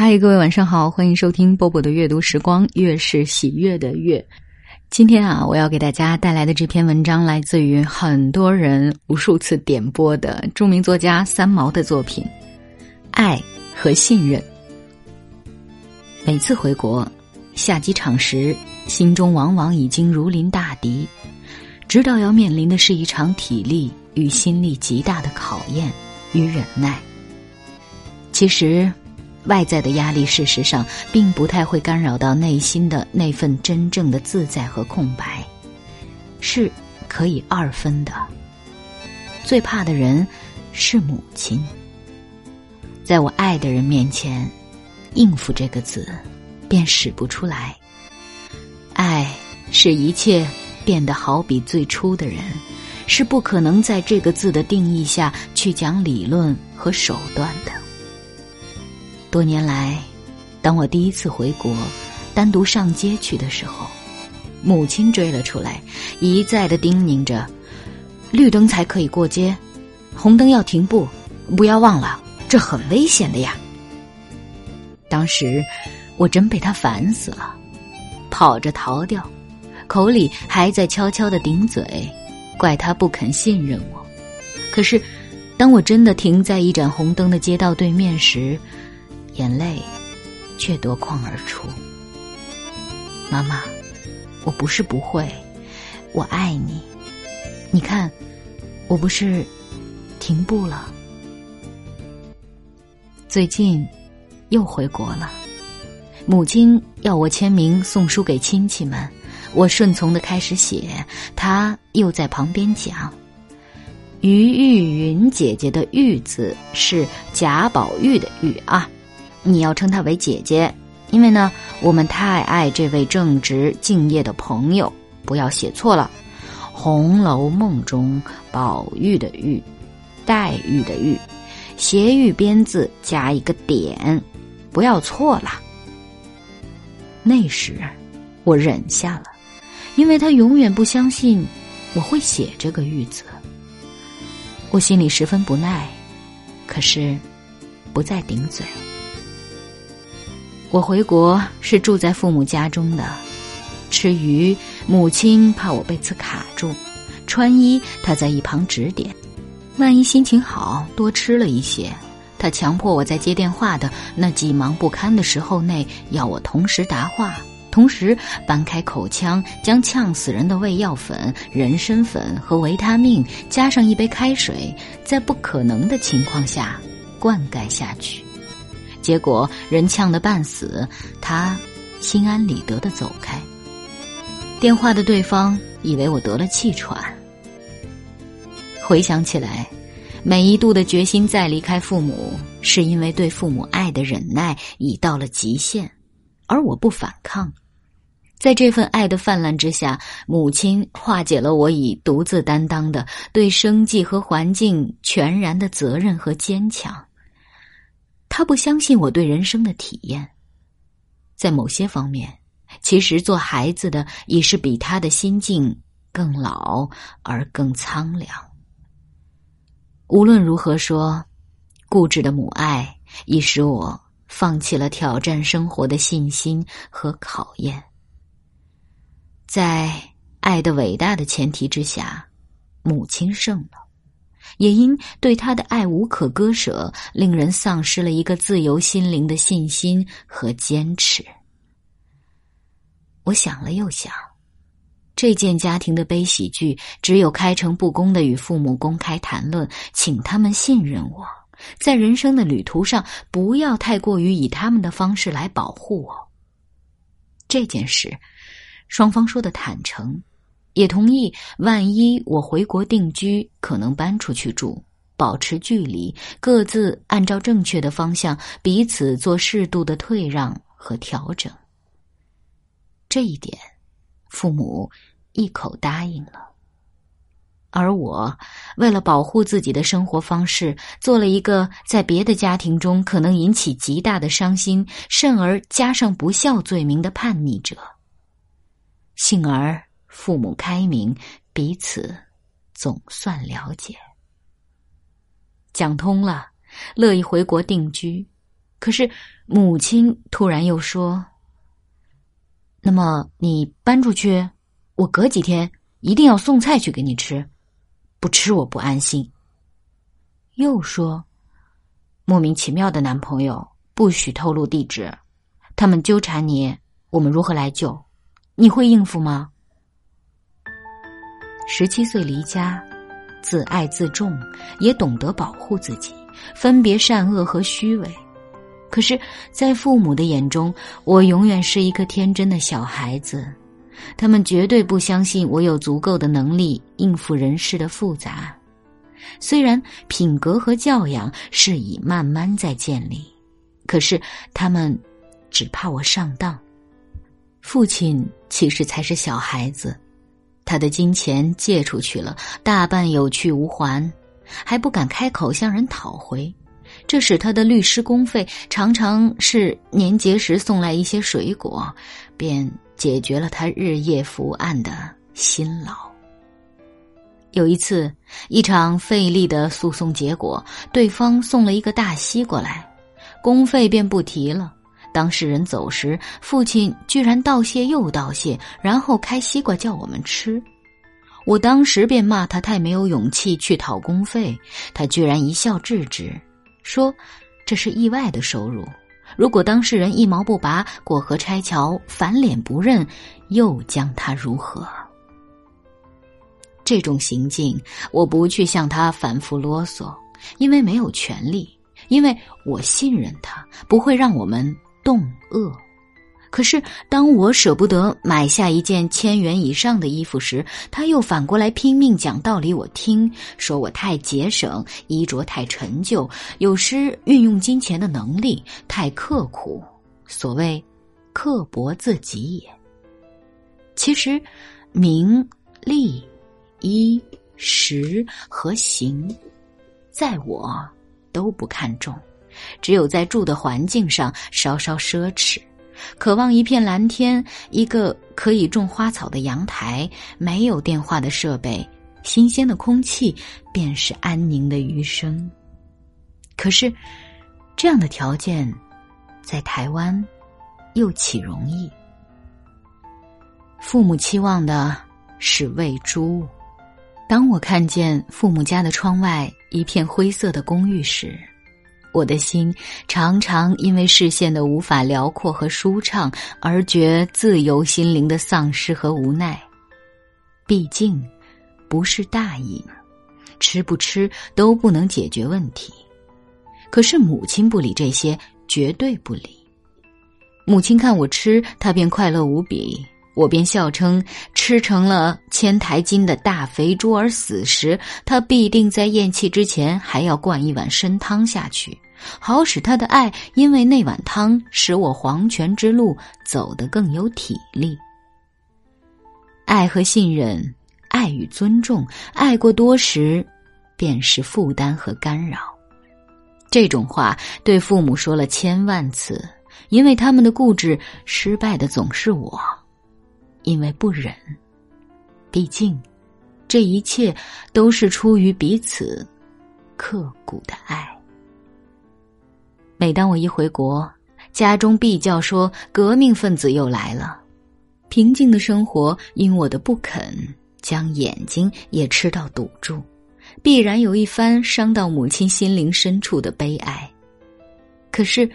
嗨，各位晚上好，欢迎收听波波的阅读时光，越是喜悦的越。今天啊，我要给大家带来的这篇文章来自于很多人无数次点播的著名作家三毛的作品《爱和信任》。每次回国下机场时，心中往往已经如临大敌，知道要面临的是一场体力与心力极大的考验与忍耐。其实。外在的压力，事实上并不太会干扰到内心的那份真正的自在和空白，是可以二分的。最怕的人是母亲，在我爱的人面前，应付这个字便使不出来。爱使一切变得好比最初的人，是不可能在这个字的定义下去讲理论和手段的。多年来，当我第一次回国，单独上街去的时候，母亲追了出来，一再的叮咛着：“绿灯才可以过街，红灯要停步，不要忘了，这很危险的呀。”当时我真被他烦死了，跑着逃掉，口里还在悄悄的顶嘴，怪他不肯信任我。可是，当我真的停在一盏红灯的街道对面时，眼泪却夺眶而出。妈妈，我不是不会，我爱你。你看，我不是停步了。最近又回国了，母亲要我签名送书给亲戚们，我顺从的开始写，她又在旁边讲：“于玉云姐姐的‘玉’字是贾宝玉的‘玉’啊。”你要称她为姐姐，因为呢，我们太爱这位正直敬业的朋友。不要写错了，《红楼梦》中宝玉的玉，黛玉的玉，斜玉边字加一个点，不要错了。那时我忍下了，因为他永远不相信我会写这个玉字。我心里十分不耐，可是不再顶嘴。我回国是住在父母家中的，吃鱼，母亲怕我被刺卡住；穿衣，她在一旁指点。万一心情好，多吃了一些，她强迫我在接电话的那几忙不堪的时候内，要我同时答话，同时搬开口腔，将呛死人的胃药粉、人参粉和维他命，加上一杯开水，在不可能的情况下灌溉下去。结果人呛得半死，他心安理得的走开。电话的对方以为我得了气喘。回想起来，每一度的决心再离开父母，是因为对父母爱的忍耐已到了极限，而我不反抗。在这份爱的泛滥之下，母亲化解了我已独自担当的对生计和环境全然的责任和坚强。他不相信我对人生的体验，在某些方面，其实做孩子的已是比他的心境更老而更苍凉。无论如何说，固执的母爱已使我放弃了挑战生活的信心和考验。在爱的伟大的前提之下，母亲胜了。也因对他的爱无可割舍，令人丧失了一个自由心灵的信心和坚持。我想了又想，这件家庭的悲喜剧，只有开诚布公的与父母公开谈论，请他们信任我，在人生的旅途上不要太过于以他们的方式来保护我。这件事，双方说的坦诚。也同意，万一我回国定居，可能搬出去住，保持距离，各自按照正确的方向，彼此做适度的退让和调整。这一点，父母一口答应了。而我，为了保护自己的生活方式，做了一个在别的家庭中可能引起极大的伤心，甚而加上不孝罪名的叛逆者。幸而。父母开明，彼此总算了解，讲通了，乐意回国定居。可是母亲突然又说：“那么你搬出去，我隔几天一定要送菜去给你吃，不吃我不安心。”又说：“莫名其妙的男朋友不许透露地址，他们纠缠你，我们如何来救？你会应付吗？”十七岁离家，自爱自重，也懂得保护自己，分别善恶和虚伪。可是，在父母的眼中，我永远是一个天真的小孩子，他们绝对不相信我有足够的能力应付人世的复杂。虽然品格和教养是以慢慢在建立，可是他们只怕我上当。父亲其实才是小孩子。他的金钱借出去了，大半有去无还，还不敢开口向人讨回，这使他的律师公费常常是年节时送来一些水果，便解决了他日夜伏案的辛劳。有一次，一场费力的诉讼结果，对方送了一个大西瓜来，公费便不提了。当事人走时，父亲居然道谢又道谢，然后开西瓜叫我们吃。我当时便骂他太没有勇气去讨公费，他居然一笑置之，说这是意外的收入。如果当事人一毛不拔，过河拆桥，反脸不认，又将他如何？这种行径，我不去向他反复啰嗦，因为没有权利，因为我信任他，不会让我们。冻饿，可是当我舍不得买下一件千元以上的衣服时，他又反过来拼命讲道理我听，说我太节省，衣着太陈旧，有失运用金钱的能力，太刻苦，所谓刻薄自己也。其实，名利、衣食和行，在我都不看重。只有在住的环境上稍稍奢侈，渴望一片蓝天，一个可以种花草的阳台，没有电话的设备，新鲜的空气，便是安宁的余生。可是，这样的条件，在台湾，又岂容易？父母期望的是喂猪。当我看见父母家的窗外一片灰色的公寓时，我的心常常因为视线的无法辽阔和舒畅而觉自由心灵的丧失和无奈。毕竟，不是大瘾，吃不吃都不能解决问题。可是母亲不理这些，绝对不理。母亲看我吃，她便快乐无比。我便笑称，吃成了千台斤的大肥猪而死时，他必定在咽气之前还要灌一碗参汤下去。好使他的爱，因为那碗汤使我黄泉之路走得更有体力。爱和信任，爱与尊重，爱过多时，便是负担和干扰。这种话对父母说了千万次，因为他们的固执，失败的总是我，因为不忍。毕竟，这一切都是出于彼此刻骨的爱。每当我一回国，家中必叫说革命分子又来了。平静的生活因我的不肯，将眼睛也吃到堵住，必然有一番伤到母亲心灵深处的悲哀。可是，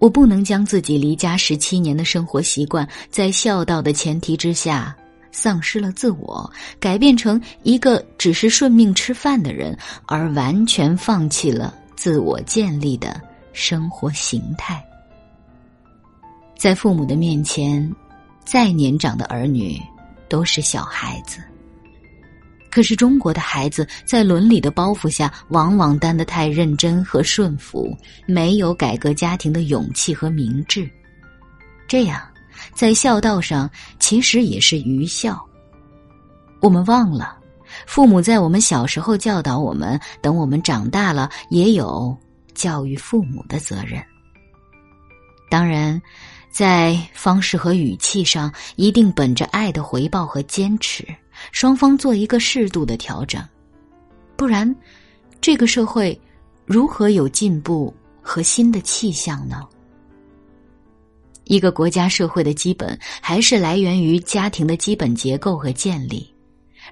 我不能将自己离家十七年的生活习惯，在孝道的前提之下，丧失了自我，改变成一个只是顺命吃饭的人，而完全放弃了自我建立的。生活形态，在父母的面前，再年长的儿女都是小孩子。可是中国的孩子在伦理的包袱下，往往担得太认真和顺服，没有改革家庭的勇气和明智。这样，在孝道上其实也是愚孝。我们忘了，父母在我们小时候教导我们，等我们长大了也有。教育父母的责任，当然，在方式和语气上一定本着爱的回报和坚持，双方做一个适度的调整，不然，这个社会如何有进步和新的气象呢？一个国家社会的基本还是来源于家庭的基本结构和建立。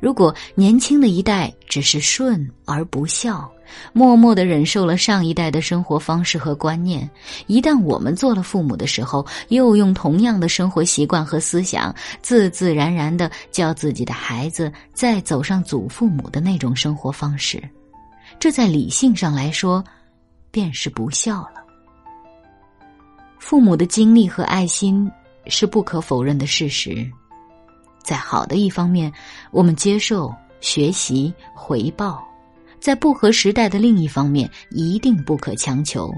如果年轻的一代只是顺而不孝，默默的忍受了上一代的生活方式和观念，一旦我们做了父母的时候，又用同样的生活习惯和思想，自自然然的教自己的孩子再走上祖父母的那种生活方式，这在理性上来说，便是不孝了。父母的精力和爱心是不可否认的事实，在好的一方面，我们接受、学习、回报；在不合时代的另一方面，一定不可强求。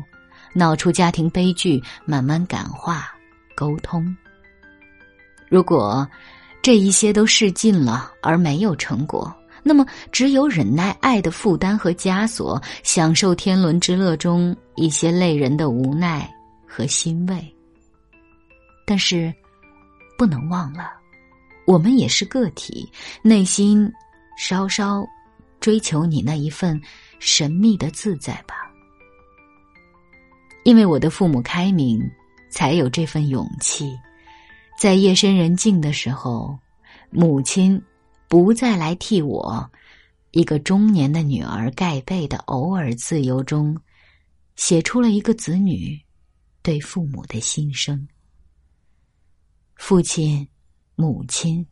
闹出家庭悲剧，慢慢感化、沟通。如果这一些都试尽了而没有成果，那么只有忍耐爱的负担和枷锁，享受天伦之乐中一些累人的无奈。和欣慰，但是不能忘了，我们也是个体，内心稍稍追求你那一份神秘的自在吧。因为我的父母开明，才有这份勇气，在夜深人静的时候，母亲不再来替我一个中年的女儿盖被的偶尔自由中，写出了一个子女。对父母的心声，父亲、母亲，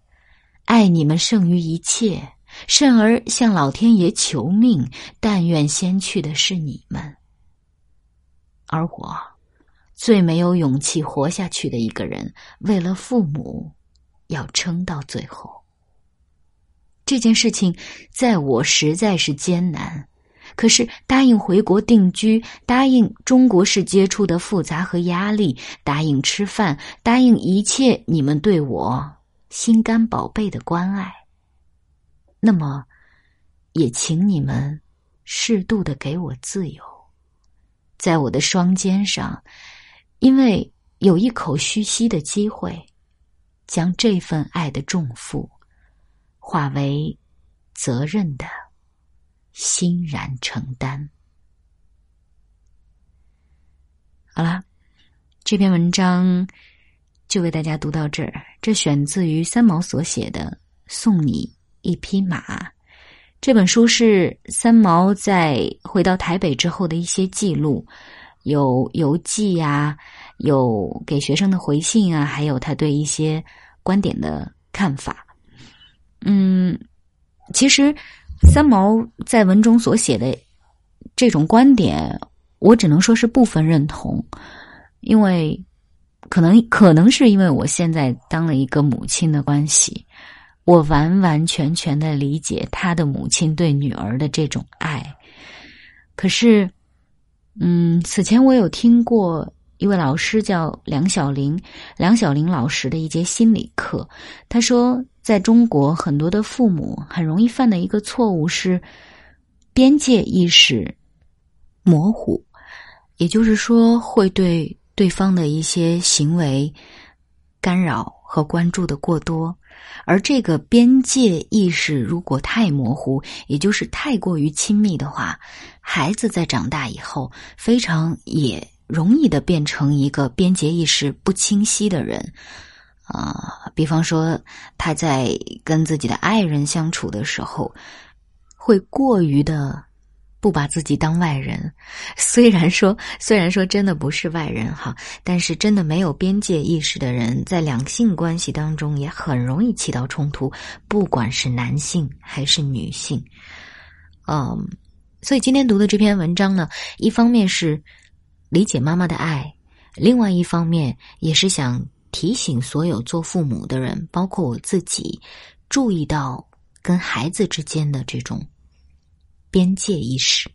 爱你们胜于一切，甚而向老天爷求命，但愿先去的是你们。而我，最没有勇气活下去的一个人，为了父母，要撑到最后。这件事情，在我实在是艰难。可是答应回国定居，答应中国式接触的复杂和压力，答应吃饭，答应一切你们对我心肝宝贝的关爱。那么，也请你们适度的给我自由，在我的双肩上，因为有一口虚息的机会，将这份爱的重负化为责任的。欣然承担。好了，这篇文章就为大家读到这儿。这选自于三毛所写的《送你一匹马》这本书，是三毛在回到台北之后的一些记录，有游记呀，有给学生的回信啊，还有他对一些观点的看法。嗯，其实。三毛在文中所写的这种观点，我只能说是部分认同，因为可能可能是因为我现在当了一个母亲的关系，我完完全全的理解他的母亲对女儿的这种爱。可是，嗯，此前我有听过一位老师叫梁小玲，梁小玲老师的一节心理课，他说。在中国，很多的父母很容易犯的一个错误是边界意识模糊，也就是说，会对对方的一些行为干扰和关注的过多。而这个边界意识如果太模糊，也就是太过于亲密的话，孩子在长大以后，非常也容易的变成一个边界意识不清晰的人。啊，比方说他在跟自己的爱人相处的时候，会过于的不把自己当外人。虽然说，虽然说真的不是外人哈，但是真的没有边界意识的人，在两性关系当中也很容易起到冲突，不管是男性还是女性。嗯，所以今天读的这篇文章呢，一方面是理解妈妈的爱，另外一方面也是想。提醒所有做父母的人，包括我自己，注意到跟孩子之间的这种边界意识。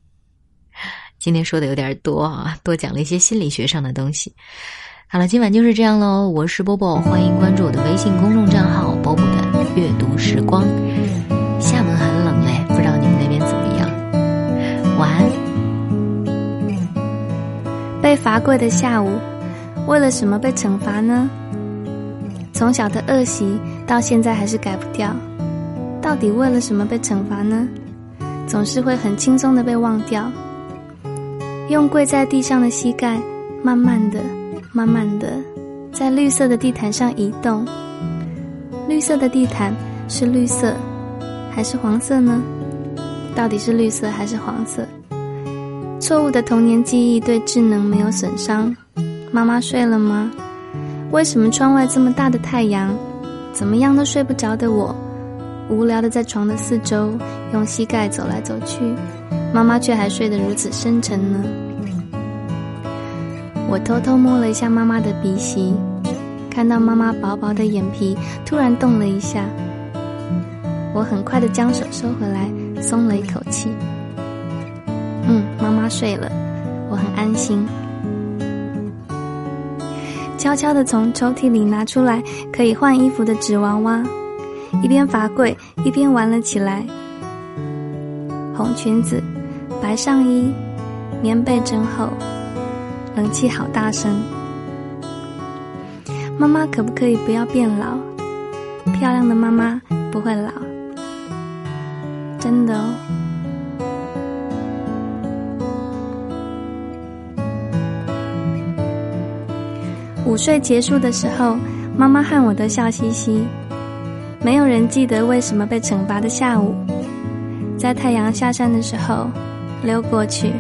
今天说的有点多啊，多讲了一些心理学上的东西。好了，今晚就是这样喽。我是波波，欢迎关注我的微信公众账号“波波的阅读时光”。厦门很冷嘞，不知道你们那边怎么样？晚安。被罚跪的下午，为了什么被惩罚呢？从小的恶习到现在还是改不掉，到底为了什么被惩罚呢？总是会很轻松的被忘掉。用跪在地上的膝盖，慢慢的、慢慢的，在绿色的地毯上移动。绿色的地毯是绿色，还是黄色呢？到底是绿色还是黄色？错误的童年记忆对智能没有损伤。妈妈睡了吗？为什么窗外这么大的太阳，怎么样都睡不着的我，无聊的在床的四周用膝盖走来走去，妈妈却还睡得如此深沉呢？我偷偷摸了一下妈妈的鼻息，看到妈妈薄薄的眼皮突然动了一下，我很快的将手收回来，松了一口气。嗯，妈妈睡了，我很安心。悄悄的从抽屉里拿出来可以换衣服的纸娃娃，一边罚跪一边玩了起来。红裙子，白上衣，棉被真厚，冷气好大声。妈妈可不可以不要变老？漂亮的妈妈不会老，真的哦。午睡结束的时候，妈妈和我都笑嘻嘻。没有人记得为什么被惩罚的下午，在太阳下山的时候溜过去。